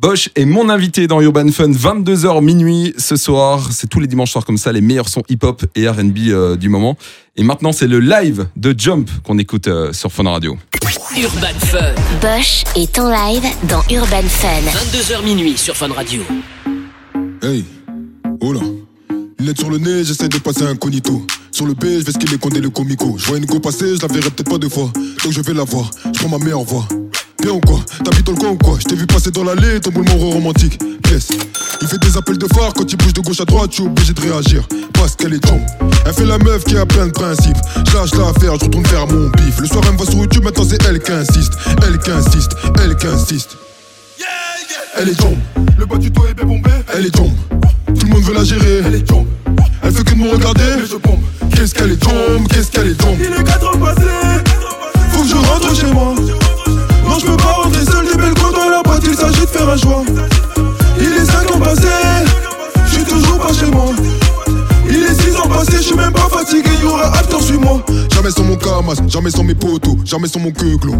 Bosch est mon invité dans Urban Fun, 22h minuit ce soir. C'est tous les dimanches soirs comme ça, les meilleurs sons hip-hop et RB euh, du moment. Et maintenant, c'est le live de Jump qu'on écoute euh, sur Fun Radio. Urban Fun, Bosch est en live dans Urban Fun. 22h minuit sur Fun Radio. Hey, oh là. Lunettes sur le nez, j'essaie de passer incognito. Sur le B, je vais skiller condé le comico. Je vois une go passer, je la verrai peut-être pas deux fois. Donc je vais la voir, je prends ma meilleure voix. Bien ou quoi T'habites dans le coin ou quoi Je t'ai vu passer dans l'allée, ton boule romantique. Yes. Il fait des appels de phare quand il bouge de gauche à droite, je suis obligé de réagir. Parce qu'elle est tombe. Elle fait la meuf qui a plein de principes. Je lâche l'affaire, je retourne faire mon bif. Le soir, elle me voit sur YouTube, maintenant c'est elle qui insiste. Elle qui insiste, elle qui insiste. Elle est tombe. Le bas du toit est bien bombé. Elle est tombe. Tout le monde veut la gérer. Elle est tombe. Elle fait que de me regarder. Mais je pompe. Qu'est-ce qu'elle est tombe Qu'est-ce qu'elle est tombe Il est 4 ans passé. Faut que je rentre chez moi. Il est 5 ans passé. Je suis toujours pas chez moi. Il est 6 ans passé, je suis même pas fatigué, y aura after suis-moi. Jamais sans mon camas, jamais sans mes potos, jamais sans mon queuglo.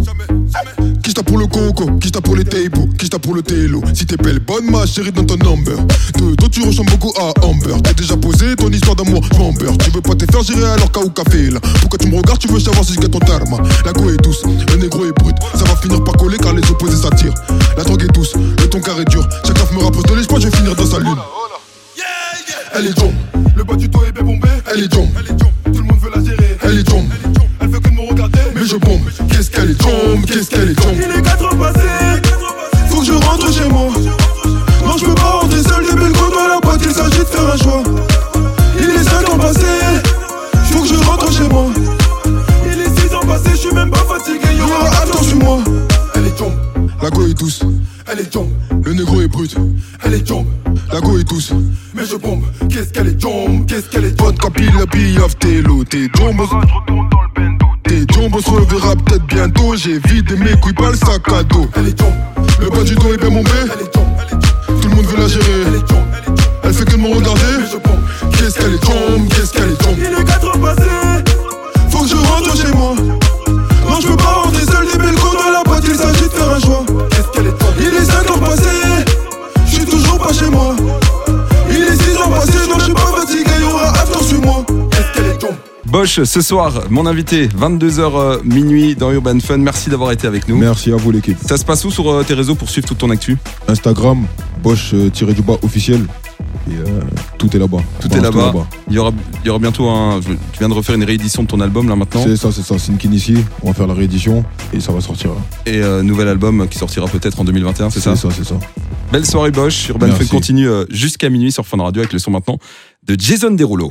Qui t'a pour le coco, qui t'a pour les tables, qui t'a pour le télo. Si t'es belle, bonne ma chérie dans ton number. De dos tu ressembles beaucoup à Amber. T'as déjà posé ton histoire d'amour, je m'embeurre. Tu veux pas te faire gérer alors qu'à ou café là. Pourquoi tu me regardes, tu veux savoir si je gagne ton tarma. La go est douce, le négro est brut. Ça va finir par coller car les opposés s'attirent. La drogue est douce, ton carré dur. Chaqueaf me rapproche de l'espoir, je vais finir dans sa lune. Elle est tombe. Le bas du toit est bien bombé. Elle est tombe. Tout le monde veut la gérer. Elle est tombe. Elle veut que de me regarder. Mais je bombe. Qu'est-ce qu'elle est tombe Qu'est-ce qu'elle est tombe Il est 4 ans passé. Faut que je rentre chez moi. Non, je peux pas rentrer seul. Des belles go dans la boîte. Il s'agit de faire un choix. Il est 5 ans passé. Faut que je rentre chez moi. Il est 6 ans passé. Je suis même pas fatigué. Y'aura attends moi. Elle est tombe. La go est douce. Elle est tombe. Le négro est brut. Elle est tombe. La go est douce. Mais je bombe. Qu'est-ce qu'elle est tombe Qu'est-ce qu'elle est tombe Copie la bille of Télo. T'es tombe. T'es tombe. On se reverra peut-être bientôt. J'ai vidé mes couilles pas le sac à dos. Elle est tombe. Le bas du dos est bien bombé. Chez moi. Il est 6 ans passé. Non, je suis pas fatigué. Y'aura after sur moi. Qu'est-ce qu'elle est tombe? Bosch, ce soir, mon invité, 22h euh, minuit dans Urban Fun. Merci d'avoir été avec nous. Merci à vous l'équipe. Ça se passe où sur euh, tes réseaux pour suivre toute ton actu? Instagram, Bosch euh, officiel. Et euh, tout est là-bas. Tout est là-bas. Il y aura, il y aura bientôt un. je- Tu viens de refaire une réédition de ton album là maintenant. C'est ça, c'est ça. Sinkin ici. On va faire la réédition et ça va sortir. Et euh, nouvel album qui sortira peut-être en 2021, c'est ça? C'est ça, c'est ça. Belle soirée Bosch. Urban. Fun continue euh, jusqu'à minuit sur Fun Radio avec le son maintenant de Jason Derulo.